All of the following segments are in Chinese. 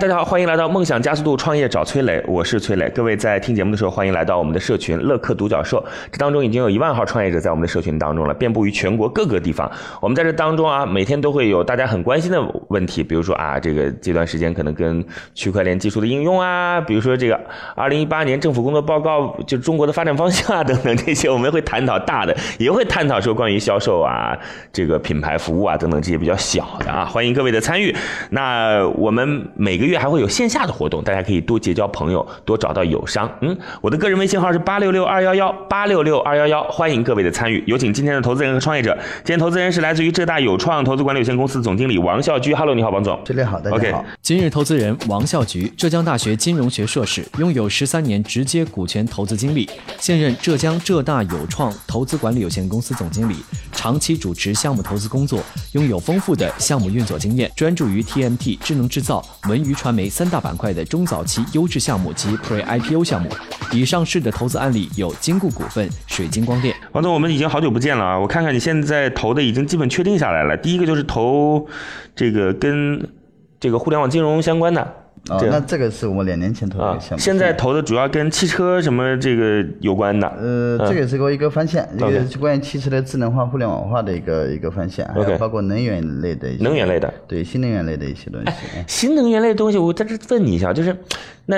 大家好，欢迎来到梦想加速度创业找崔磊，我是崔磊。各位在听节目的时候，欢迎来到我们的社群乐客独角兽。这当中已经有一万号创业者在我们的社群当中了，遍布于全国各个地方。我们在这当中啊，每天都会有大家很关心的问题，比如说啊，这个这段时间可能跟区块链技术的应用啊，比如说这个二零一八年政府工作报告，就中国的发展方向啊等等这些，我们会探讨大的，也会探讨说关于销售啊，这个品牌服务啊等等这些比较小的啊，欢迎各位的参与。那我们每个月还会有线下的活动，大家可以多结交朋友，多找到友商。嗯，我的个人微信号是八六六二幺幺八六六二幺幺，欢迎各位的参与。有请今天的投资人和创业者。今天投资人是来自于浙大有创投资管理有限公司总经理王孝菊。Hello，你好，王总。这里好，大家好。今日投资人王孝菊，浙江大学金融学硕士，拥有十三年直接股权投资经历，现任浙江浙大有创投资管理有限公司总经理，长期主持项目投资工作，拥有丰富的项目运作经验，专注于 TMT、智能制造、文娱传媒三大板块的中早期优质项目及 Pre-IPO 项目。已上市的投资案例有金固股份、水晶光电。王总，我们已经好久不见了啊！我看看你现在投的已经基本确定下来了。第一个就是投这个跟这个互联网金融相关的。哦，那这个是我们两年前投的项目。现在投的主要跟汽车什么这个有关的。呃，这个也是个一个方向，一个是关于汽车的智能化、互联网化的一个一个方向，还有包括能源类的。能源类的。对，新能源类的一些东西。新能源类的东西，我在这问你一下，就是那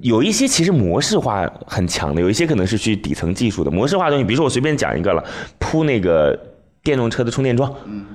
有一些其实模式化很强的，有一些可能是去底层技术的模式化的东西。比如说我随便讲一个了，铺那个电动车的充电桩。嗯。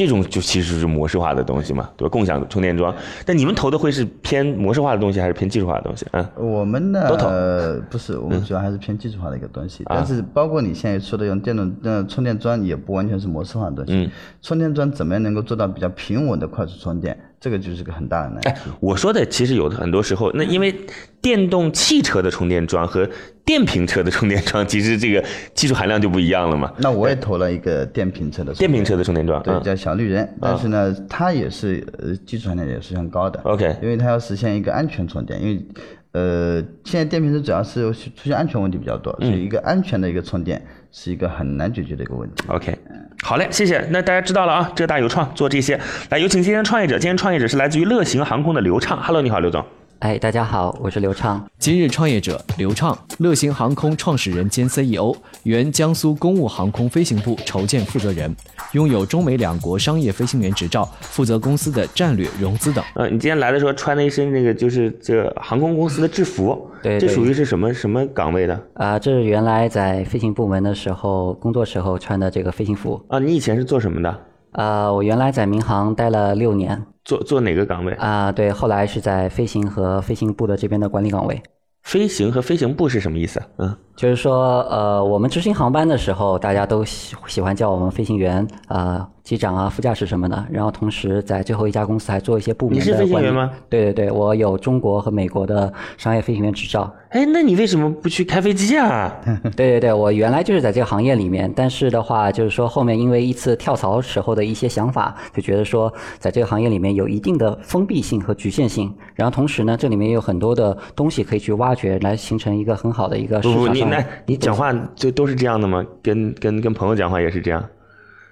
这种就其实是模式化的东西嘛，对吧？共享充电桩。但你们投的会是偏模式化的东西，还是偏技术化的东西？嗯，我们呢，呃，不是，我们主要还是偏技术化的一个东西。但是包括你现在说的用电动呃充电桩，也不完全是模式化的东西。嗯。充电桩怎么样能够做到比较平稳的快速充电？这个就是个很大的难题。哎，我说的其实有的很多时候，那因为电动汽车的充电桩和电瓶车的充电桩，其实这个技术含量就不一样了嘛。那我也投了一个电瓶车的电瓶车的充电桩，对，叫小绿人。但是呢，它也是呃技术含量也是非常高的。OK，因为它要实现一个安全充电，因为呃现在电瓶车主要是出现安全问题比较多，所以一个安全的一个充电是一个很难解决的一个问题。OK，好嘞，谢谢。那大家知道了啊，浙大有创做这些，来有请今天创业者。今天创业者是来自于乐行航空的刘畅。Hello，你好，刘总。哎，大家好，我是刘畅。今日创业者刘畅，乐行航空创始人兼 CEO，原江苏公务航空飞行部筹建负责人，拥有中美两国商业飞行员执照，负责公司的战略融资等。呃，你今天来的时候穿了一身那个就是这个航空公司的制服，对对这属于是什么什么岗位的啊、这是原来在飞行部门的时候工作时候穿的这个飞行服。啊？你以前是做什么的？啊、我原来在民航待了六年。做做哪个岗位？啊、对，后来是在飞行和飞行部的这边的管理岗位。飞行和飞行部是什么意思？嗯，就是说，呃，我们执行航班的时候，大家都喜喜欢叫我们飞行员，啊、机长啊、副驾驶什么的。然后同时在最后一家公司还做一些部门的你是飞行员吗？对对对，我有中国和美国的商业飞行员执照。哎，那你为什么不去开飞机啊？对对对，我原来就是在这个行业里面，但是的话，就是说后面因为一次跳槽时候的一些想法，就觉得说在这个行业里面有一定的封闭性和局限性，然后同时呢，这里面也有很多的东西可以去挖掘，来形成一个很好的一个市场那你讲话就都是这样的吗？跟跟跟朋友讲话也是这样，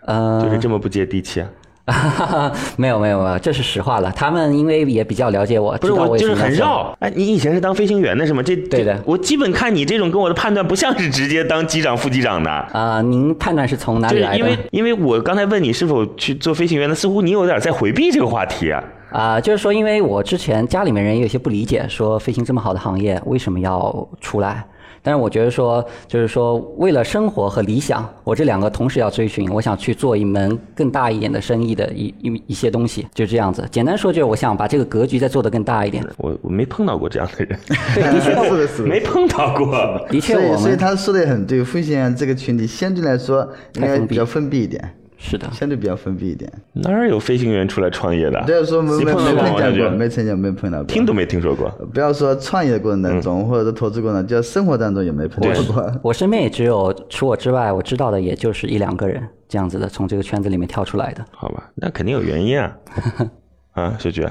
呃，就是这么不接地气啊？没有没有没有，这是实话了。他们因为也比较了解我，不是我就是很。绕。哎，你以前是当飞行员的是吗？这对的我基本看你这种跟我的判断不像是直接当机长、副机长的。啊、您判断是从哪里来的？因为因为我刚才问你是否去做飞行员的，似乎你有点在回避这个话题啊。啊、就是说，因为我之前家里面人也有些不理解，说飞行这么好的行业为什么要出来？但是我觉得说，就是说，为了生活和理想，我这两个同时要追寻。我想去做一门更大一点的生意的一一一些东西，就这样子。简单说，就是我想把这个格局再做得更大一点。我我没碰到过这样的人，对，的确，是的，是的。没碰到过。的确，所以，所以他说的也很对，飞行员这个群体相对来说应该比较封闭一点。是的，相对比较封闭一点。哪儿有飞行员出来创业的？不要说没没没碰见过，没曾经没碰到过。听都没听说过。不要说创业的过程当中，或者是投资过程当中，就生活当中也没碰到过。我身边也只有除我之外，我知道的也就是一两个人这样子的，从这个圈子里面跳出来的。好吧，那肯定有原因啊。啊，小菊，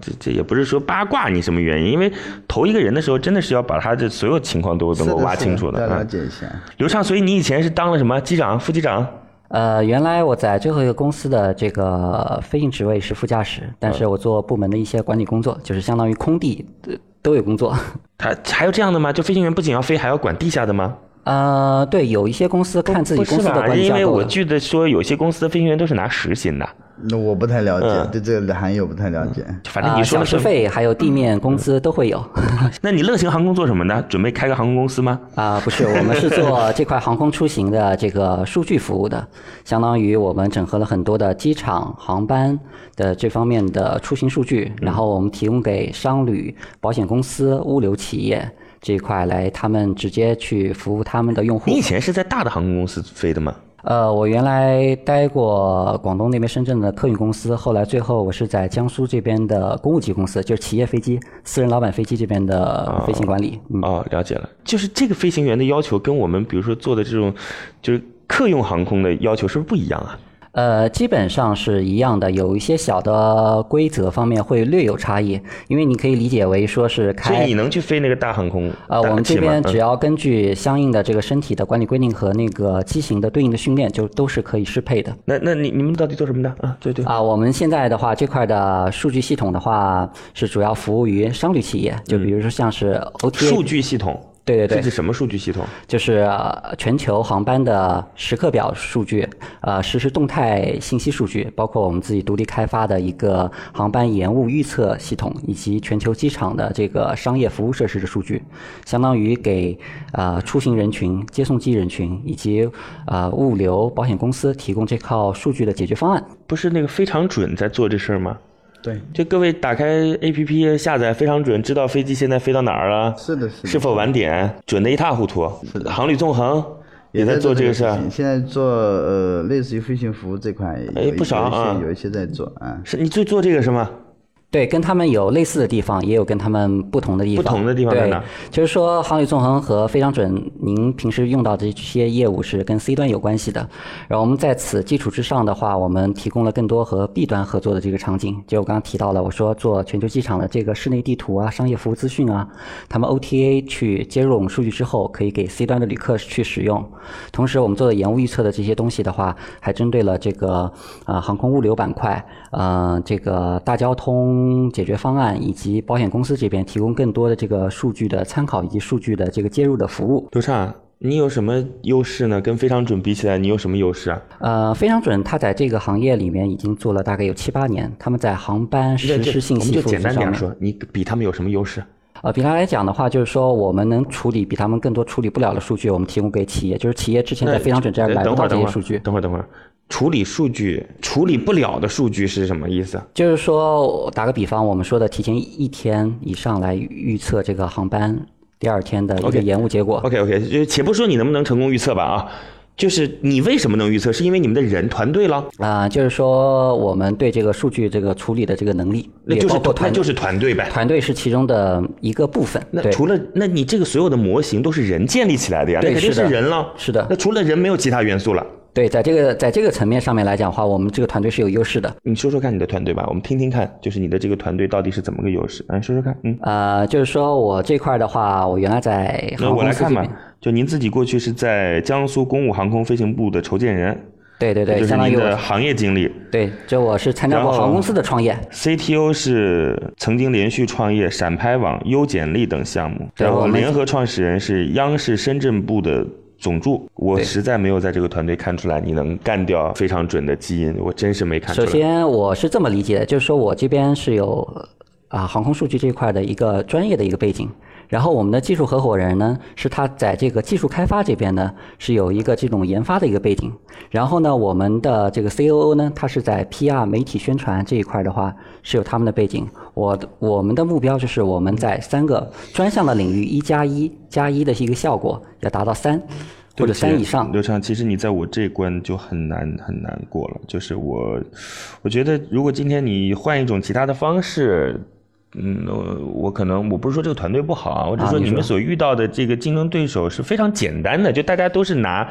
这这也不是说八卦你什么原因，因为投一个人的时候，真的是要把他的所有情况都能够挖清楚是的要了啊。解一下。刘畅，所以你以前是当了什么机长、副机长？呃，原来我在最后一个公司的这个飞行职位是副驾驶，但是我做部门的一些管理工作，就是相当于空地呃都有工作。他还有这样的吗？就飞行员不仅要飞，还要管地下的吗？呃，对，有一些公司看自己？公司的管理因为架构的。我记得说有些公司的飞行员都是拿实薪的，那我不太了解，嗯对这个行业我不太了解。反正啊，你说的是。费还有地面工资都会有。那你乐行航空做什么呢？准备开个航空公司吗？啊，不是，我们是做这块航空出行的这个数据服务的，相当于我们整合了很多的机场、航班的这方面的出行数据，然后我们提供给商旅、保险公司、物流企业这一块来，他们直接去服务他们的用户你以。前是在大的航空公司飞的吗？呃，我原来待过广东那边深圳的客运公司，后来最后我是在江苏这边的公务机公司，就是企业飞机、私人老板飞机这边的飞行管理。嗯。哦，了解了。就是这个飞行员的要求跟我们比如说做的这种就是客用航空的要求是不是不一样啊？呃，基本上是一样的，有一些小的规则方面会略有差异，因为你可以理解为说是开所以你。能去飞那个大航空？呃，我们这边只要要根据相应的这个身体的管理规定和那个机型的对应的训练，就都是可以适配的。那那你你们到底做什么的啊？对对，啊，我们现在的话，这块的数据系统的话，是主要服务于商旅企业，就比如说像是 OTA，、数据系统。对对对这是什么数据系统？就是呃全球航班的时刻表数据，呃，实时动态信息数据，包括我们自己独立开发的一个航班延误预测系统，以及全球机场的这个商业服务设施的数据，相当于给呃出行人群、接送机人群以及呃物流保险公司提供这套数据的解决方案。不是那个非常准在做这事儿吗？对，就各位打开 APP 下载非常准，知道飞机现在飞到哪儿了，是的，是的。是否晚点，准的一塌糊涂。是的航旅纵横也在做这这个事儿。现在做呃类似于飞行服务这块，哎不少啊有一些有一些在做啊。是你最做这个是吗？对，跟他们有类似的地方，也有跟他们不同的地方。不同的地方在对哪？就是说，航旅纵横和非常准，您平时用到的这些业务是跟 C 端有关系的。然后我们在此基础之上的话，我们提供了更多和 B 端合作的这个场景。就我刚刚提到了，我说做全球机场的这个室内地图啊、商业服务资讯啊，他们 OTA 去接入我们数据之后，可以给 C 端的旅客去使用。同时，我们做的延误预测的这些东西的话，还针对了这个呃航空物流板块，呃这个大交通解决方案以及保险公司这边提供更多的这个数据的参考以及数据的这个接入的服务。刘畅，你有什么优势呢？跟非常准比起来，你有什么优势啊？呃，非常准，它在这个行业里面已经做了大概有七八年，他们在航班实时信息我们就简。单点说，你比他们有什么优势？呃，比他来讲的话，就是说我们能处理比他们更多处理不了的数据，我们提供给企业，就是企业之前在非常准这儿呃买不到这些数据。等会儿等会儿，处理数据处理不了的数据是什么意思？就是说，打个比方，我们说的提前一天以上来预测这个航班第二天的一个延误结果。OK OK，就且不说你能不能成功预测吧啊，就是你为什么能预测？是因为你们的人团队了，啊、就是说我们对这个数据这个处理的这个能力，那就是团那就是团队呗。团队是其中的一个部分。那除了那你这个所有的模型都是人建立起来的呀，肯定是人了。是的那除了人没有其他元素了。对，在这个在这个层面上面来讲的话，我们这个团队是有优势的。你说说看你的团队吧，我们听听看，就是你的这个团队到底是怎么个优势？嗯，说说看，嗯，呃，就是说我这块的话，我原来在那航空我来看吧就您自己过去是在江苏公务航空飞行部的筹建人，对对对，就是相当于我您的行业经历。对，这我是参加过航空公司的创业，CTO 是曾经连续创业闪拍网、优简历等项目，然后联合创始人是央视深圳部的总助。我实在没有在这个团队看出来你能干掉非常准的基因，我真是没看出来。首先，我是这么理解的，就是说我这边是有啊航空数据这一块的一个专业的一个背景，然后我们的技术合伙人呢，是他在这个技术开发这边呢是有一个这种研发的一个背景，然后呢，我们的这个 COO 呢，他是在 PR 媒体宣传这一块的话是有他们的背景。我我们的目标就是我们在三个专项的领域一加一加一的一个效果要达到三。或者三以上。刘畅，其实你在我这关就很难很难过了。就是我，我觉得如果今天你换一种其他的方式，嗯，我可能我不是说这个团队不好啊，我只是说你们所遇到的这个竞争对手是非常简单的，就大家都是拿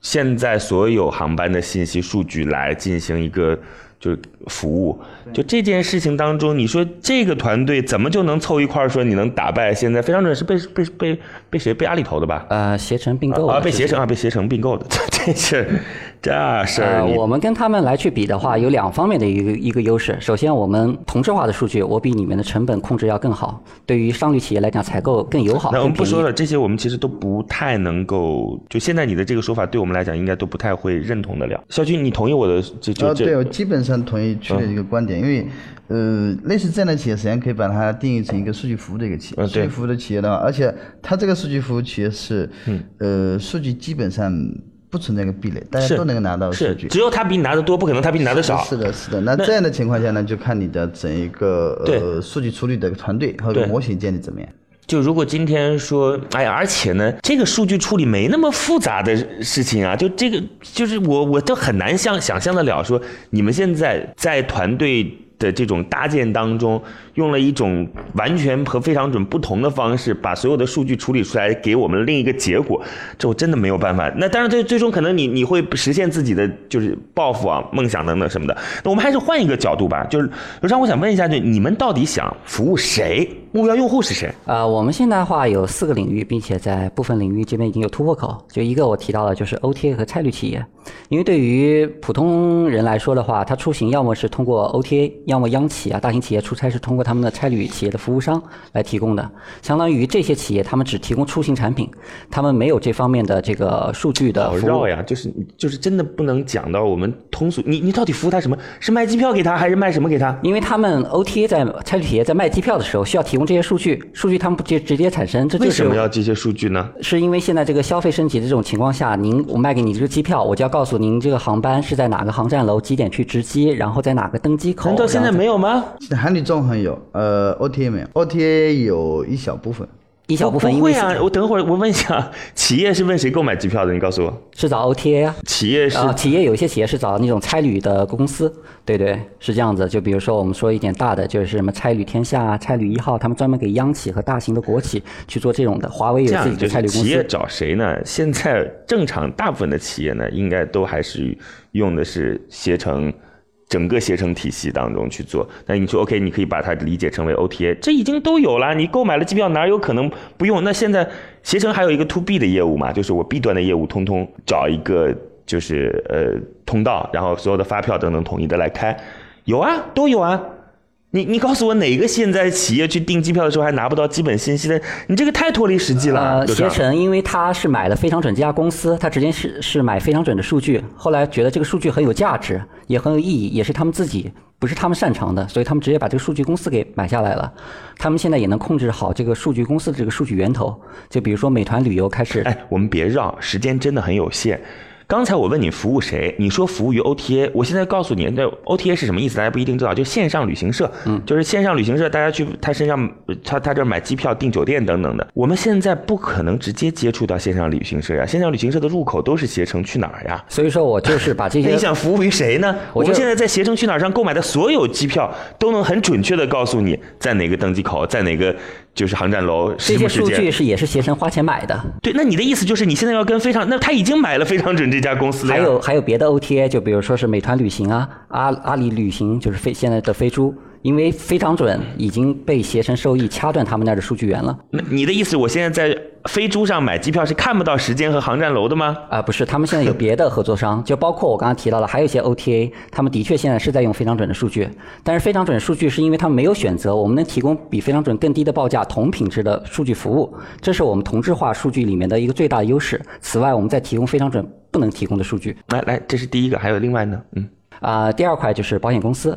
现在所有航班的信息数据来进行一个。就是服务，就这件事情当中，你说这个团队怎么就能凑一块儿说你能打败现在非常准是被被被被谁被阿里投的吧？呃，携程并购啊，被携程啊，被携程并购的，这是。这事儿，我们跟他们来去比的话，有两方面的一个一个优势。首先，我们同质化的数据，我比你们的成本控制要更好，对于商旅企业来讲，采购更友好。那我们不说了，这些我们其实都不太能够。就现在你的这个说法，对我们来讲，应该都不太会认同得了。肖军，你同意我的这这？对，我基本上同意区的一个观点，因为呃，类似这样的企业，实际上可以把它定义成一个数据服务的一个企业。数据服务的企业的话，而且它这个数据服务企业是，呃，数据基本上。不存在一个壁垒，大家都能够拿到数据。只有他比你拿的多，不可能他比你拿的少。是的，是的。那这样的情况下呢，就看你的整一个呃数据处理的团队和模型建立怎么样。就如果今天说，哎呀，而且呢，这个数据处理没那么复杂的事情啊，就这个就是我我都很难想想象得了，说你们现在在团队的这种搭建当中。用了一种完全和非常准不同的方式，把所有的数据处理出来，给我们另一个结果，这我真的没有办法。那当然，最最终可能你你会实现自己的就是抱负啊、梦想等等什么的。那我们还是换一个角度吧，就是刘畅，我想问一下，就你们到底想服务谁？目标用户是谁？啊，我们现在的话有四个领域，并且在部分领域这边已经有突破口。就一个我提到的，就是 OTA 和差旅企业，因为对于普通人来说的话，他出行要么是通过 OTA，要么央企啊、大型企业出差是通过他们的差旅企业的服务商来提供的，相当于这些企业他们只提供出行产品，他们没有这方面的这个数据的服务。好绕呀，就是就是真的不能讲到我们通俗。你你到底服务他什么？是卖机票给他，还是卖什么给他？因为他们 OTA 在差旅企业在卖机票的时候需要提供这些数据，数据他们不直直接产生，这就是为什么要这些数据呢？是因为现在这个消费升级的这种情况下，您我卖给你这个机票，我就要告诉您这个航班是在哪个航站楼几点去值机，然后在哪个登机口。难道现在没有吗？韩旅纵横有，呃。呃，OTA 没有，OTA 有一小部分，一小部分。因为啊，我等会儿我问一下，企业是问谁购买机票的？你告诉我。是找 OTA 啊。企业是。企业有一些企业是找那种差旅的公司，对对，是这样子。就比如说我们说一点大的，就是什么差旅天下、差旅一号，他们专门给央企和大型的国企去做这种的。华为有自己的差旅公司。企业找谁呢？现在正常大部分的企业呢，应该都还是用的是携程。整个携程体系当中去做，那你说 OK，你可以把它理解成为 OTA，这已经都有了。你购买了机票，哪有可能不用？那现在携程还有一个 To B 的业务嘛，就是我 B 端的业务，通通找一个就是呃通道，然后所有的发票等等统一的来开，有啊，都有啊。你你告诉我哪个现在企业去订机票的时候还拿不到基本信息的？你这个太脱离实际了。呃，携程因为他是买了非常准这家公司，他直接是是买非常准的数据，后来觉得这个数据很有价值，也很有意义，也是他们自己不是他们擅长的，所以他们直接把这个数据公司给买下来了。他们现在也能控制好这个数据公司的这个数据源头，就比如说美团旅游开始。哎，我们别绕，时间真的很有限。刚才我问你服务谁，你说服务于 OTA。我现在告诉你，那 OTA 是什么意思？大家不一定知道，就线上旅行社，嗯，就是线上旅行社，大家去他身上，他他这买机票、订酒店等等的。我们现在不可能直接接触到线上旅行社呀，线上旅行社的入口都是携程去哪儿呀。所以说我就是把这些。你想服务于谁呢？我们现在在携程去哪儿上购买的所有机票，都能很准确的告诉你在哪个登机口，在哪个。就是航站楼，这些数据是也是携程花钱买的。对，那你的意思就是你现在要跟非常，那他已经买了非常准这家公司了。还有还有别的 OTA，就比如说是美团旅行啊，阿阿里旅行，就是飞现在的飞猪。因为非常准，已经被携程受益掐断他们那儿的数据源了。那你的意思，我现在在飞猪上买机票是看不到时间和航站楼的吗？啊，不是，他们现在有别的合作商，就包括我刚刚提到的，还有一些 OTA，他们的确现在是在用非常准的数据。但是非常准数据是因为他们没有选择，我们能提供比非常准更低的报价、同品质的数据服务，这是我们同质化数据里面的一个最大的优势。此外，我们在提供非常准不能提供的数据。来来，这是第一个，还有另外呢，嗯。啊，第二块就是保险公司，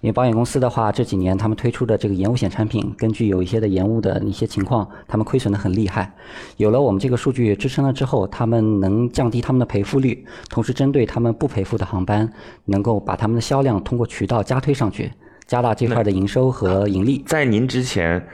因为保险公司的话，这几年他们推出的这个延误险产品，根据有一些的延误的一些情况，他们亏损的很厉害。有了我们这个数据支撑了之后，他们能降低他们的赔付率，同时针对他们不赔付的航班，能够把他们的销量通过渠道加推上去，加大这块的营收和盈利。在您之前。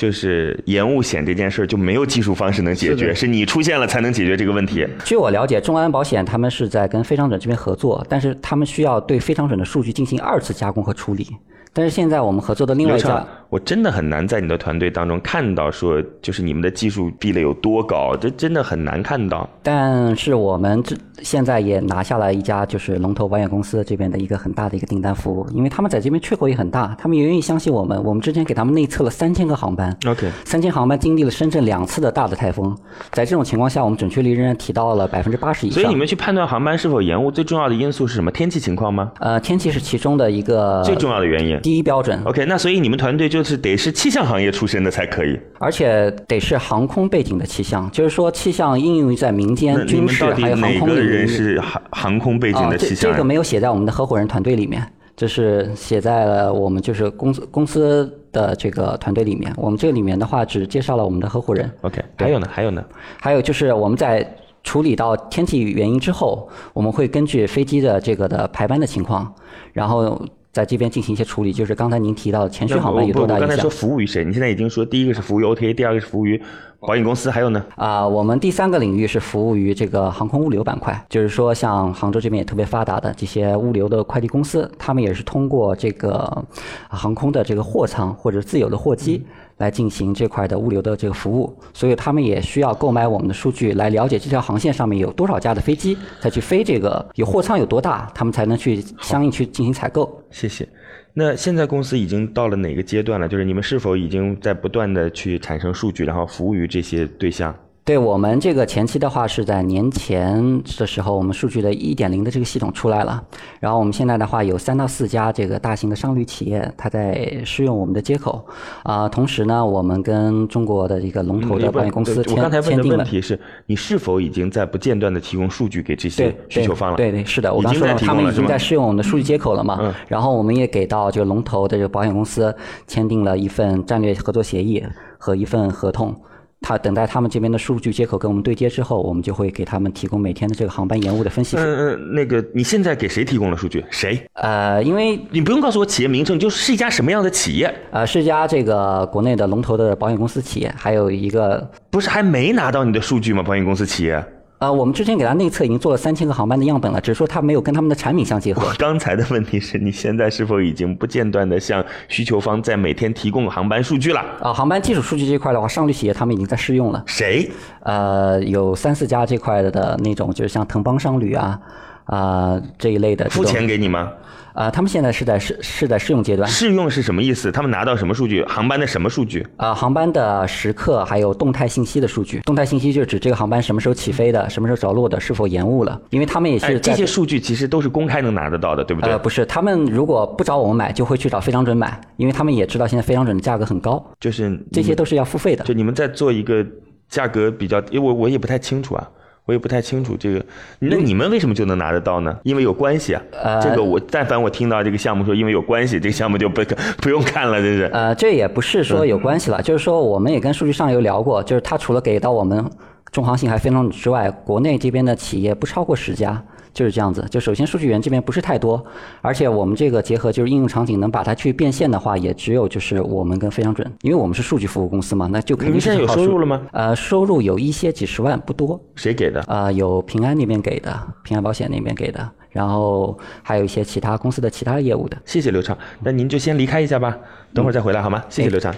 就是延误险这件事儿就没有技术方式能解决，是你出现了才能解决这个问题。据我了解，众安保险他们是在跟非常准这边合作，但是他们需要对非常准的数据进行二次加工和处理。但是现在我们合作的另外一家，我真的很难在你的团队当中看到说，就是你们的技术壁垒有多高，这真的很难看到。但是我们这现在也拿下了一家就是龙头保险公司这边的一个很大的一个订单服务，因为他们在这边缺口也很大，他们也愿意相信我们。我们之前给他们内测了三千个航班，OK，三千航班经历了深圳两次的大的台风，在这种情况下，我们准确率仍然提到了百分之八十以上。所以你们去判断航班是否延误，最重要的因素是什么？天气情况吗？呃，天气是其中的一个最重要的原因。第一标准。OK，那所以你们团队就是得是气象行业出身的才可以，而且得是航空背景的气象，就是说气象应用于在民间、军事还有航空领域。人是航航空背景的气象？这个没有写在我们的合伙人团队里面，就是写在了我们就是公司公司的这个团队里面。我们这个里面的话只介绍了我们的合伙人。OK，还有呢？还有呢？还有就是我们在处理到天气原因之后，我们会根据飞机的这个的排班的情况，然后。在这边进行一些处理，就是刚才您提到的前续航班有多大影响？刚才说服务于谁？你现在已经说第一个是服务于 OTA，第二个是服务于保险公司，还有呢？啊，我们第三个领域是服务于这个航空物流板块，就是说像杭州这边也特别发达的这些物流的快递公司，他们也是通过这个航空的这个货仓或者自有的货机。来进行这块的物流的这个服务，所以他们也需要购买我们的数据来了解这条航线上面有多少架的飞机再去飞这个有货舱有多大，他们才能去相应去进行采购。谢谢。那现在公司已经到了哪个阶段了？就是你们是否已经在不断的去产生数据，然后服务于这些对象？对我们这个前期的话是在年前的时候，我们数据的一点零的这个系统出来了。然后我们现在的话有三到四家这个大型的商旅企业，它在试用我们的接口。啊，同时呢，我们跟中国的一个龙头的保险公司签我刚才问的问题是你是否已经在不间断的提供数据给这些需求方了？对对是的，我刚说了，他们已经在试用我们的数据接口了嘛？嗯。然后我们也给到这个龙头的这个保险公司签订了一份战略合作协议和一份合同。他等待他们这边的数据接口跟我们对接之后，我们就会给他们提供每天的这个航班延误的分析。嗯嗯，那个你现在给谁提供了数据？谁？呃，因为你不用告诉我企业名称，就是一家什么样的企业？呃，是一家这个国内的龙头的保险公司企业，还有一个不是还没拿到你的数据吗？保险公司企业？呃，我们之前给他内测已经做了三千个航班的样本了，只是说他没有跟他们的产品相结合。刚才的问题是你现在是否已经不间断的向需求方在每天提供航班数据了？啊，航班基础数据这块的话，上旅企业他们已经在试用了。谁？呃，有三四家这块的那种，就是像腾邦商旅啊，啊这一类的。付钱给你吗？啊，他们现在是在试是在试用阶段。试用是什么意思？他们拿到什么数据？航班的什么数据？啊，航班的时刻还有动态信息的数据。动态信息就是指这个航班什么时候起飞的，什么时候着陆的，是否延误了。因为他们也是这些数据其实都是公开能拿得到的，对不对？呃，不是，他们如果不找我们买，就会去找非常准买，因为他们也知道现在非常准的价格很高。就是这些都是要付费的。就你们在做一个价格比较，因为我我也不太清楚啊。我也不太清楚这个，那你们为什么就能拿得到呢？因为有关系啊。这个我但凡我听到这个项目说因为有关系，这个项目就不不用看了，真是。呃，这也不是说有关系了，就是说我们也跟数据上游聊过，就是他除了给到我们中航信还非常之外，国内这边的企业不超过十家。就是这样子，就首先数据源这边不是太多，而且我们这个结合就是应用场景能把它去变现的话，也只有就是我们跟非常准，因为我们是数据服务公司嘛，那就肯定是有收入了吗？呃，收入有一些几十万，不多。谁给的？呃，有平安那边给的，平安保险那边给的，然后还有一些其他公司的其他业务的。谢谢刘畅，那您就先离开一下吧，等会儿再回来好吗？谢谢刘畅。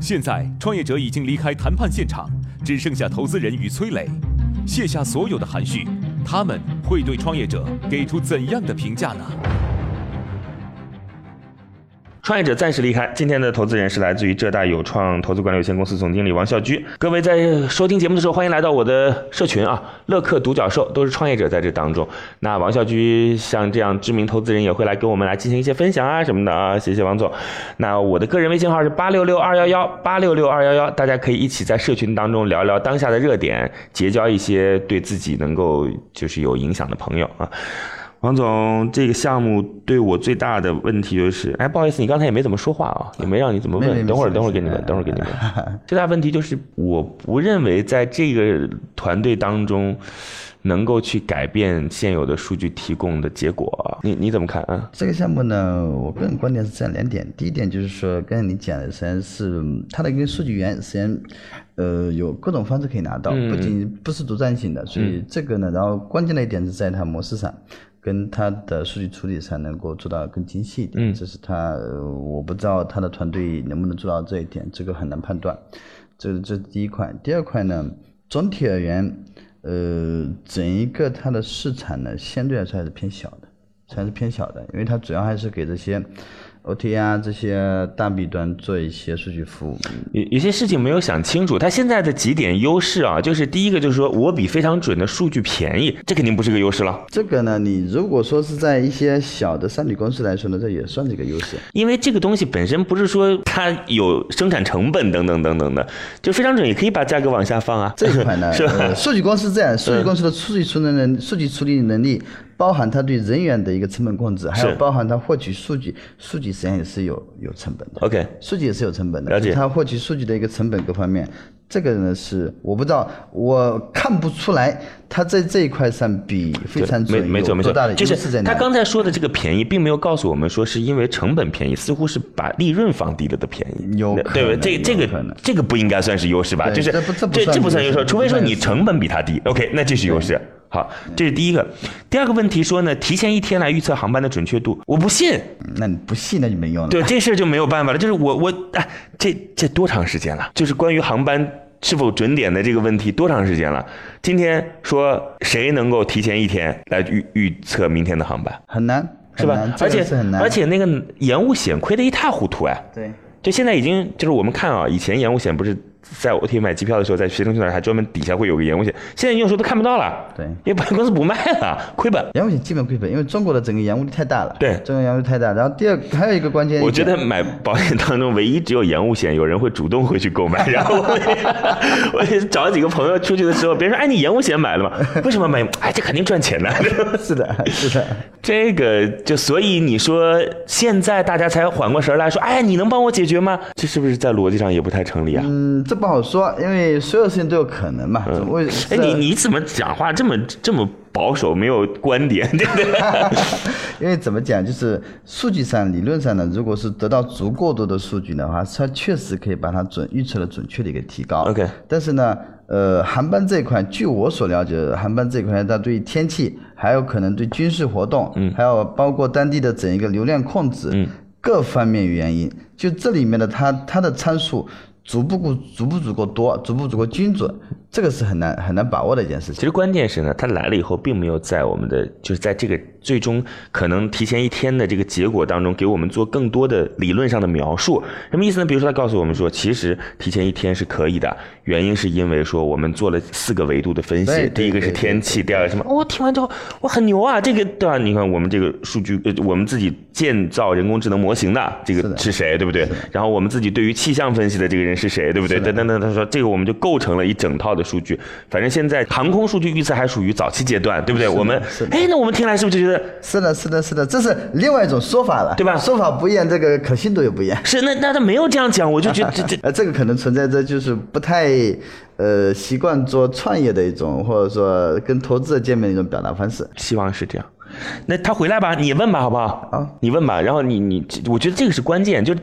现在创业者已经离开谈判现场，只剩下投资人与崔磊。卸下所有的含蓄，他们会对创业者给出怎样的评价呢？创业者暂时离开。今天的投资人是来自于浙大有创投资管理有限公司总经理王孝居。各位在收听节目的时候，欢迎来到我的社群啊！乐客独角兽都是创业者在这当中。那王孝居像这样知名投资人也会来跟我们来进行一些分享啊什么的啊，谢谢王总。那我的个人微信号是八六六二幺幺八六六二幺幺，大家可以一起在社群当中聊聊当下的热点，结交一些对自己能够就是有影响的朋友啊。王总，这个项目对我最大的问题就是，哎，不好意思，你刚才也没怎么说话啊，也没让你怎么问。等会儿，等会儿给你们，等会儿给你们。最大问题就是，我不认为在这个团队当中，能够去改变现有的数据提供的结果。你你怎么看啊？这个项目呢，我个人观点是这样两点。第一点就是说，刚才你讲的实际上是它的一个数据源，实际上呃有各种方式可以拿到，不仅不是独占性的。所以这个呢，然后关键的一点是在它模式上。跟它的数据处理上能够做到更精细一点，这是它，我不知道他的团队能不能做到这一点，这个很难判断。这这是第一块，第二块呢，总体而言，呃，整一个它的市场呢，相对来说还是偏小的，还是偏小的，因为它主要还是给这些。OT 啊，这些大 B 端做一些数据服务，有有些事情没有想清楚。它现在的几点优势啊，就是第一个就是说我比非常准的数据便宜，这肯定不是个优势了。这个呢，你如果说是在一些小的商品公司来说呢，这也算是一个优势。因为这个东西本身不是说它有生产成本等等等等的，就非常准也可以把价格往下放啊。这一块呢，是吧？数据公司这样，数据公司的数据处理能数据处理能力。包含它对人员的一个成本控制，还有包含它获取数据，数据实际上也是有有成本的。OK，数据也是有成本的。了解。它获取数据的一个成本各方面，这个呢是我不知道，我看不出来它在这一块上比非常准没错没错，就是他刚才说的这个便宜，并没有告诉我们说是因为成本便宜，似乎是把利润放低了的便宜。有对不对？这这个这个不应该算是优势吧？就是这这不算优势，除非说你成本比它低。OK，那这是优势。好，这是第一个。第二个问题说呢，提前一天来预测航班的准确度，我不信。那你不信那就没用了。对，这事儿就没有办法了。就是我我哎，这这多长时间了？就是关于航班是否准点的这个问题，多长时间了？今天说谁能够提前一天来预预测明天的航班？很难，是吧？而且而且那个延误险亏得一塌糊涂哎。对。就现在已经就是我们看啊，以前延误险不是。在我替买机票的时候，在携程去哪儿还专门底下会有个延误险，现在有时候都看不到了。对，因为保险公司不卖了，亏本。延误险基本亏本，因为中国的整个延误率太大了。对，中国延误率太大。然后第二还有一个关键，我觉得买保险当中唯一只有延误险，有人会主动会去购买。然后我也找几个朋友出去的时候，别人说：“哎，你延误险买了吗？为什么买？哎，这肯定赚钱的。是的，是的。这个就所以你说现在大家才缓过神来说：“哎，你能帮我解决吗？”这是不是在逻辑上也不太成立啊？嗯，这不好说，因为。所有事情都有可能嘛？怎么会？哎，你你怎么讲话这么这么保守，没有观点，对不对？因为怎么讲，就是数据上理论上呢，如果是得到足够多的数据的话，它确实可以把它准预测的准确的一个提高。OK。但是呢，呃，航班这一块，据我所了解，航班这一块它对于天气，还有可能对军事活动，嗯，还有包括当地的整一个流量控制，嗯，各方面原因，就这里面的它它的参数。足不够，足不足够多，足不足够精准，这个是很难很难把握的一件事情。其实关键是呢，他来了以后，并没有在我们的就是在这个最终可能提前一天的这个结果当中，给我们做更多的理论上的描述。什么意思呢？比如说他告诉我们说，其实提前一天是可以的，原因是因为说我们做了四个维度的分析，第一个是天气，第二个什么？我听完之后，我很牛啊！这个对吧？你看我们这个数据，呃，我们自己建造人工智能模型的这个是谁，对不对？然后我们自己对于气象分析的这个人。是谁，对不对？等等等，他说这个我们就构成了一整套的数据。反正现在航空数据预测还属于早期阶段，对不对？我们哎，那我们听来是不是就觉得是的，是的，是的，这是另外一种说法了，对吧？说法不一样，这个可信度也不一样。是那那他没有这样讲，我就觉得这这 呃，这个可能存在着就是不太呃习惯做创业的一种，或者说跟投资者见面的一种表达方式。希望是这样。那他回来吧，你问吧，好不好？啊，你问吧。然后你你，我觉得这个是关键，就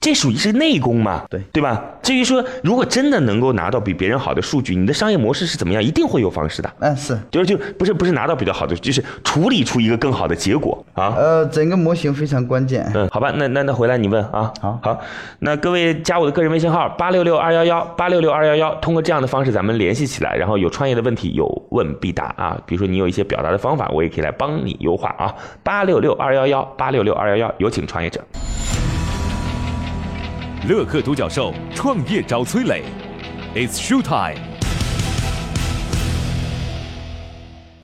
这属于是内功嘛，对对吧？至于说如果真的能够拿到比别人好的数据，你的商业模式是怎么样，一定会有方式的。嗯，是，就是就不是不是拿到比较好的，就是处理出一个更好的结果啊。呃，整个模型非常关键。嗯，好吧，那那那回来你问啊。好，好，那各位加我的个人微信号八六六二幺幺八六六二幺幺，通过这样的方式咱们联系起来，然后有创业的问题有问必答啊。比如说你有一些表达的方法，我也可以来帮你优化啊。八六六二幺幺八六六二幺幺，有请创业者。乐客独角兽创业找崔磊，It's show time。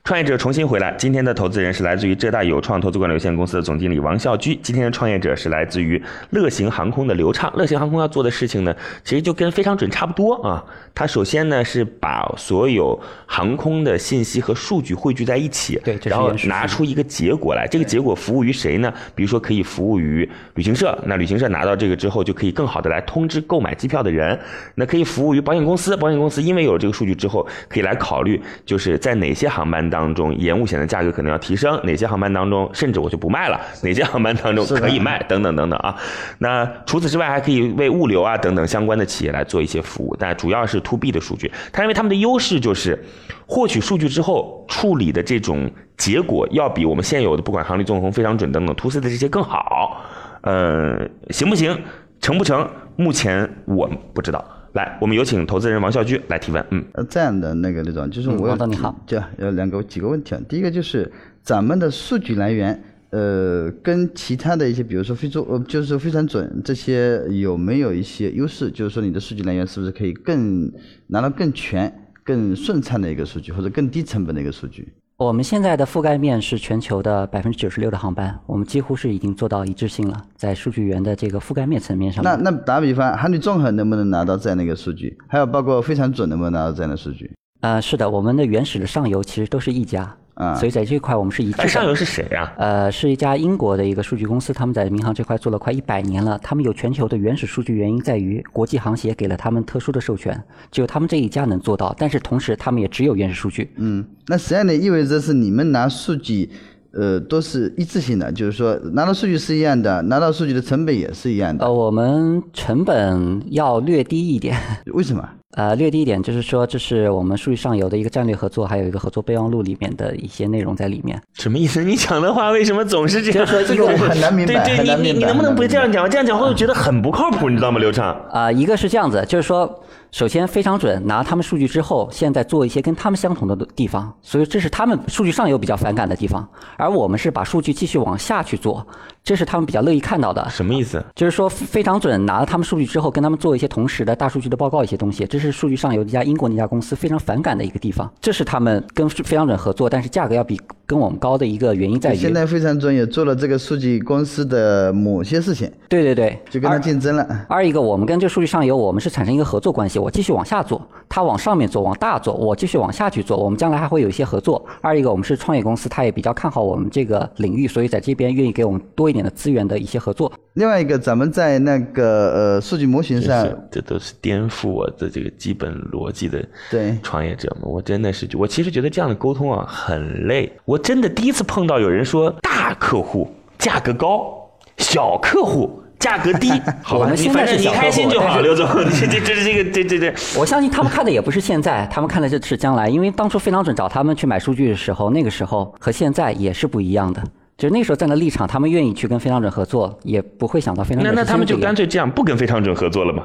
创业者重新回来，今天的投资人是来自于浙大有创投资管理有限公司的总经理王孝居。今天的创业者是来自于乐行航空的刘畅。乐行航空要做的事情呢，其实就跟非常准差不多啊。它首先呢是把所有航空的信息和数据汇聚在一起，对，然后拿出一个结果来。这个结果服务于谁呢？比如说可以服务于旅行社，那旅行社拿到这个之后，就可以更好的来通知购买机票的人。那可以服务于保险公司，保险公司因为有了这个数据之后，可以来考虑就是在哪些航班当。当中延误险的价格可能要提升，哪些航班当中甚至我就不卖了，哪些航班当中可以卖，等等等等啊。那除此之外，还可以为物流啊等等相关的企业来做一些服务，但主要是 to B 的数据。他认为他们的优势就是获取数据之后处理的这种结果要比我们现有的不管航力纵横、非常准等等 to C 的这些更好。呃，行不行？成不成？目前我不知道。来，我们有请投资人王孝居来提问。嗯，呃，这样的那个那种，就是我你好，就有两个几个问题啊。第一个就是咱们的数据来源，呃，跟其他的一些，比如说非洲，呃，就是非常准这些有没有一些优势？就是说你的数据来源是不是可以更拿到更全、更顺畅的一个数据，或者更低成本的一个数据？我们现在的覆盖面是全球的百分之九十六的航班，我们几乎是已经做到一致性了，在数据源的这个覆盖面层面上。那那打比方，航旅纵横能不能拿到这样的一个数据？还有包括非常准能不能拿到这样的数据？呃，是的，我们的原始的上游其实都是一家。啊，所以在这块我们是一致的。上游是谁呀？呃，是一家英国的一个数据公司，他们在民航这块做了快一百年了。他们有全球的原始数据，原因在于国际航协给了他们特殊的授权，只有他们这一家能做到。但是同时，他们也只有原始数据。嗯，那实际上呢，意味着是你们拿数据，呃，都是一致性的，就是说拿到数据是一样的，拿到数据的成本也是一样的。呃，我们成本要略低一点。为什么？呃，略低一点，就是说这是我们数据上游的一个战略合作，还有一个合作备忘录里面的一些内容在里面。什么意思？你讲的话为什么总是这样？这个很难明白。对对，你你你能不能不这样讲？这样讲话我觉得很不靠谱，你知道吗？刘畅啊，一个是这样子，就是说。首先非常准，拿他们数据之后，现在做一些跟他们相同的地方，所以这是他们数据上游比较反感的地方，而我们是把数据继续往下去做，这是他们比较乐意看到的。什么意思？就是说非常准，拿了他们数据之后，跟他们做一些同时的大数据的报告一些东西，这是数据上游一家英国那家公司非常反感的一个地方。这是他们跟非常准合作，但是价格要比跟我们高的一个原因在于，现在非常准也做了这个数据公司的某些事情。对对对，就跟他竞争了。二一个，我们跟这数据上游，我们是产生一个合作关系，我继续往下做。他往上面做，往大做，我继续往下去做，我们将来还会有一些合作。二一个，我们是创业公司，他也比较看好我们这个领域，所以在这边愿意给我们多一点的资源的一些合作。另外一个，咱们在那个呃数据模型上，这都是颠覆我的这个基本逻辑的对创业者们，我真的是，我其实觉得这样的沟通啊很累。我真的第一次碰到有人说大客户价格高，小客户。价格低，好吧，你反正你开心就好，刘总，这这这这个这这这，我相信他们看的也不是现在，他们看的这是将来，因为当初非常准找他们去买数据的时候，那个时候和现在也是不一样的。就那时候站的立场，他们愿意去跟非常准合作，也不会想到非常准。那那他们就干脆这样，不跟非常准合作了吗？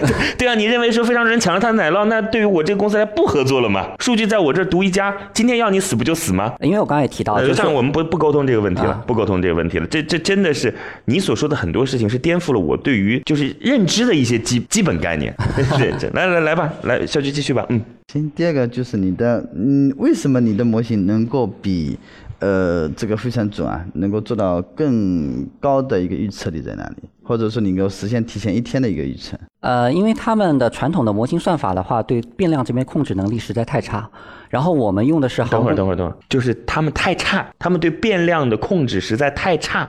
对啊，你认为说非常人抢了他的奶酪，那对于我这个公司来不合作了吗？数据在我这独一家，今天要你死不就死吗？因为我刚才也提到，就像我们不不沟通这个问题了，不沟通这个问题了。这这真的是你所说的很多事情，是颠覆了我对于就是认知的一些基基本概念。来来来吧，来小菊继续吧。嗯，行。第二个就是你的，嗯，为什么你的模型能够比？呃，这个非常准啊，能够做到更高的一个预测力在哪里？或者说，你能够实现提前一天的一个预测？呃，因为他们的传统的模型算法的话，对变量这边控制能力实在太差。然后我们用的是……等会儿，等会儿，等会儿，就是他们太差，他们对变量的控制实在太差。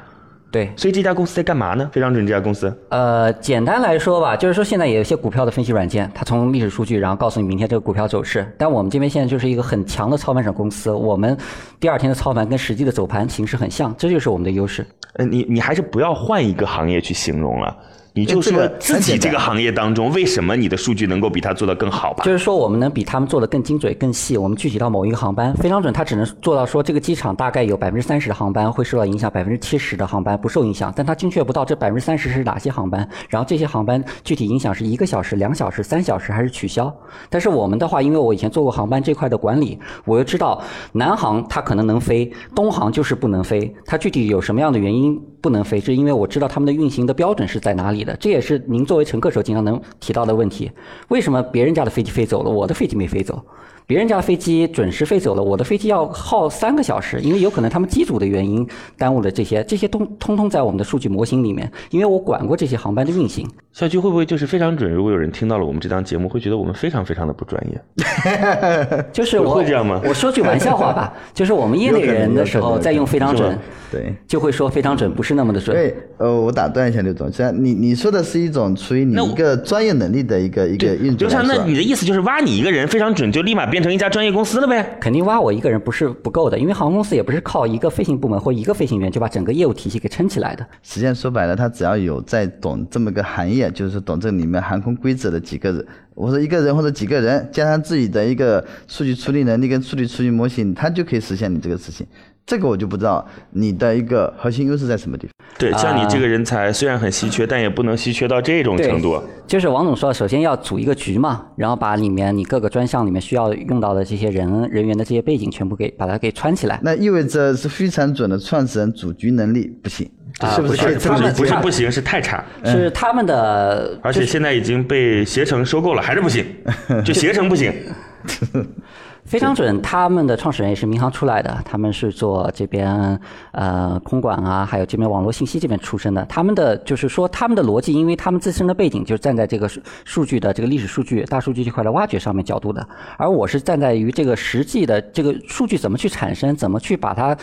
对，所以这家公司在干嘛呢？非常准这家公司。呃，简单来说吧，就是说现在有一些股票的分析软件，它从历史数据，然后告诉你明天这个股票走势。但我们这边现在就是一个很强的操盘手公司，我们第二天的操盘跟实际的走盘形式很像，这就是我们的优势。呃，你你还是不要换一个行业去形容了。你就说自己这个行业当中，为什么你的数据能够比他做得更好吧？就是说，我们能比他们做得更精准、更细。我们具体到某一个航班，非常准，他只能做到说这个机场大概有百分之三十的航班会受到影响，百分之七十的航班不受影响。但他精确不到这百分之三十是哪些航班，然后这些航班具体影响是一个小时、两小时、三小时还是取消。但是我们的话，因为我以前做过航班这块的管理，我又知道南航它可能能飞，东航就是不能飞。它具体有什么样的原因不能飞，是因为我知道他们的运行的标准是在哪里的。这也是您。作为乘客时候经常能提到的问题，为什么别人家的飞机飞走了，我的飞机没飞走？别人家飞机准时飞走了，我的飞机要耗三个小时，因为有可能他们机组的原因耽误了这些，这些通通通在我们的数据模型里面，因为我管过这些航班的运行。小区会不会就是非常准？如果有人听到了我们这档节目，会觉得我们非常非常的不专业？就是我会这样吗我说句玩笑话吧，就是我们业内人的时候在用非常准，对。就会说非常准不是那么的准。对，呃，我打断一下刘总，你你说的是一种出于你一个专业能力的一个一个运作就像那你的意思就是挖你一个人非常准，就立马变成一家专业公司了呗？肯定挖我一个人不是不够的，因为航空公司也不是靠一个飞行部门或一个飞行员就把整个业务体系给撑起来的。实际上说白了，他只要有在懂这么个行业，就是懂这里面航空规则的几个人，我说一个人或者几个人，加上自己的一个数据处理能力跟数据处理模型，他就可以实现你这个事情。这个我就不知道你的一个核心优势在什么地方。对，像你这个人才虽然很稀缺，但也不能稀缺到这种程度。就是王总说，首先要组一个局嘛，然后把里面你各个专项里面需要用到的这些人人员的这些背景全部给把它给串起来。那意味着是非常准的创始人组局能力不行，啊是不是？不是不行，是太差，是他们的，而且现在已经被携程收购了，还是不行，就携程不行。非常准，他们的创始人也是民航出来的，他们是做这边呃空管啊，还有这边网络信息这边出身的。他们的就是说他们的逻辑，因为他们自身的背景就是站在这个数数据的这个历史数据、大数据这块的挖掘上面角度的，而我是站在于这个实际的这个数据怎么去产生，怎么去把它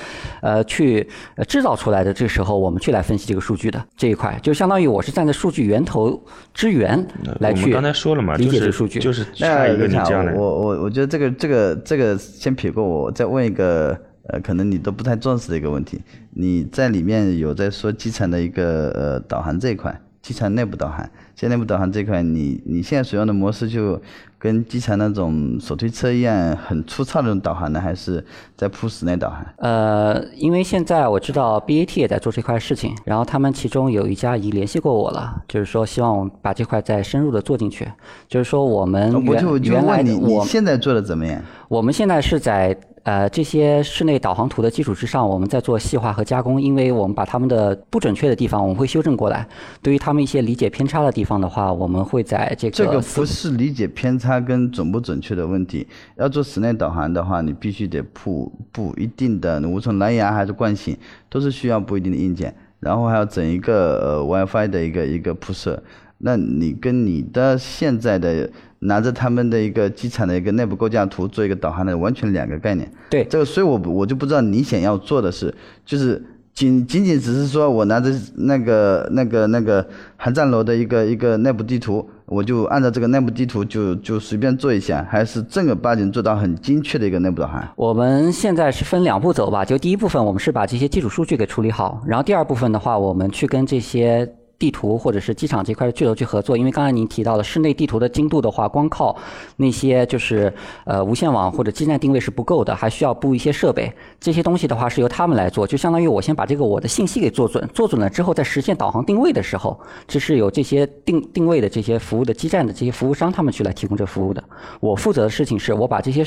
呃去呃制造出来的，这时候我们去来分析这个数据的这一块，就相当于我是站在数据源头之源来去我们刚才说了嘛，理就是解这个数据，就是那差一个你看你这样的。我我我觉得这个这个这个先撇过我，再问一个呃，可能你都不太重视的一个问题。你在里面有在说机场的一个呃导航这一块，机场内部导航。现在内部导航这一块，你你现在使用的模式就跟机场那种手推车一样很粗糙的那种导航呢，还是在铺室内导航？呃，因为现在我知道 BAT 也在做这块事情，然后他们其中有一家已经联系过我了，就是说希望我把这块再深入的做进去。就是说我们我就就原来问你，你现在做的怎么样？我们现在是在呃这些室内导航图的基础之上，我们在做细化和加工，因为我们把他们的不准确的地方我们会修正过来，对于他们一些理解偏差的地方的话，我们会在这个这个不是理解偏差跟准不准确的问题。要做室内导航的话，你必须得布布一定的，无论蓝牙还是惯性，都是需要布一定的硬件，然后还要整一个呃 WiFi 的一个一个铺设。那你跟你的现在的拿着他们的一个机场的一个内部构架图做一个导航的完全两个概念。对这个，所以我我就不知道你想要做的是，就是仅仅仅只是说我拿着那个那个那个航站楼的一个一个内部地图，我就按照这个内部地图就就随便做一下，还是正儿八经做到很精确的一个内部导航？我们现在是分两步走吧，就第一部分我们是把这些基础数据给处理好，然后第二部分的话，我们去跟这些。地图或者是机场这块的巨头去合作，因为刚才您提到了室内地图的精度的话，光靠那些就是呃无线网或者基站定位是不够的，还需要布一些设备。这些东西的话是由他们来做，就相当于我先把这个我的信息给做准，做准了之后，在实现导航定位的时候，这是有这些定定位的这些服务的基站的这些服务商他们去来提供这服务的。我负责的事情是我把这些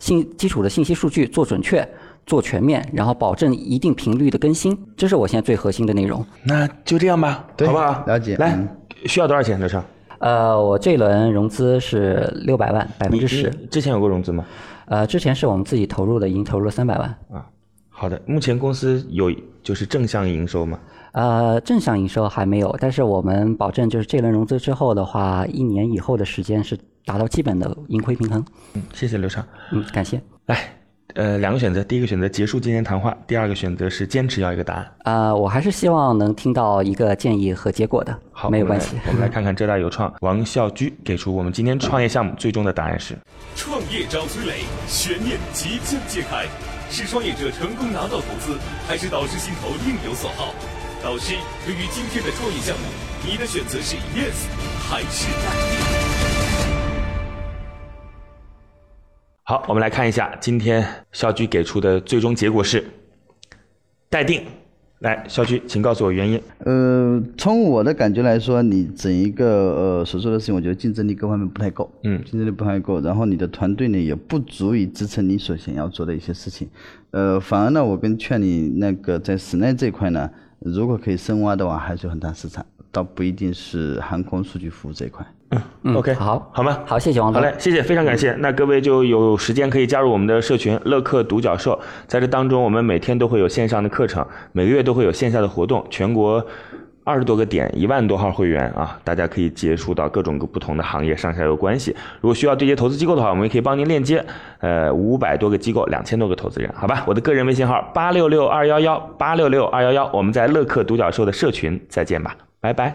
信基础的信息数据做准确。做全面，然后保证一定频率的更新，这是我现在最核心的内容。那就这样吧，好不好？了解来嗯，需要多少钱？刘畅，呃，我这轮融资是六百万，百分之十。之前有过融资吗？呃，之前是我们自己投入的，已经投入了三百万。啊，好的。目前公司有就是正向营收吗？呃，正向营收还没有，但是我们保证就是这轮融资之后的话，一年以后的时间是达到基本的盈亏平衡。嗯，谢谢刘畅。嗯，感谢。来，呃，两个选择，第一个选择结束今天谈话，第二个选择是坚持要一个答案。呃，我还是希望能听到一个建议和结果的。好，没有关系。我们来 看看浙大有创王孝居给出我们今天创业项目最终的答案是：创业找崔磊，悬念即将揭开，是创业者成功拿到投资，还是导师心头另有所好？导师，对于今天的创业项目，你的选择是 yes 还是 no？好，我们来看一下今天校居给出的最终结果是待定。来，校居，请告诉我原因。呃，从我的感觉来说，你整一个呃所做的事情，我觉得竞争力各方面不太够，嗯竞争力不太够，然后你的团队呢也不足以支撑你所想要做的一些事情，呃，反而呢，我更劝你那个在室内这一块呢，如果可以深挖的话，还是有很大市场。倒不一定是航空数据服务这一块。嗯 OK，好，好吗？好，谢谢王总。好嘞，谢谢，非常感谢。那各位就有时间可以加入我们的社群乐客独角兽，在这当中，我们每天都会有线上的课程，每个月都会有线下的活动，全国二十多个点，一万多号会员啊，大家可以接触到各种各不同的行业，上下游关系。如果需要对接投资机构的话，我们也可以帮您链接，呃，五百多个机构，两千多个投资人，好吧？我的个人微信号八六六二幺幺八六六二幺幺，我们在乐客独角兽的社群再见吧，拜拜。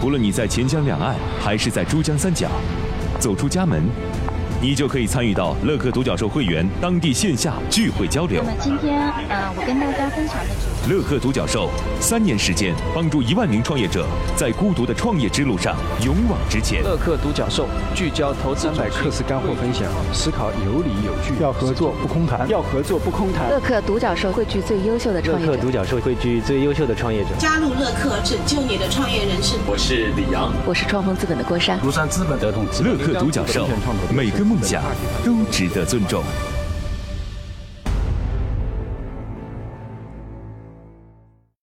不论你在钱江两岸还是在珠江三角，走出家门，你就可以参与到乐客独角兽会员当地线下聚会交流那。么今天，呃，我跟大家分享的主题。乐客独角兽三年时间，帮助一万名创业者在孤独的创业之路上勇往直前。乐客独角兽聚焦投资百课时干货分享，思考有理有据，要合作不空谈，要合作不空谈。乐客独角兽汇聚最优秀的创业者。角兽汇聚最优秀的创业者。加入乐客，拯救你的创业人生。我是李阳，我是创丰资本的郭山。庐山资本的同资本乐客独角兽，每个梦想都值得尊重。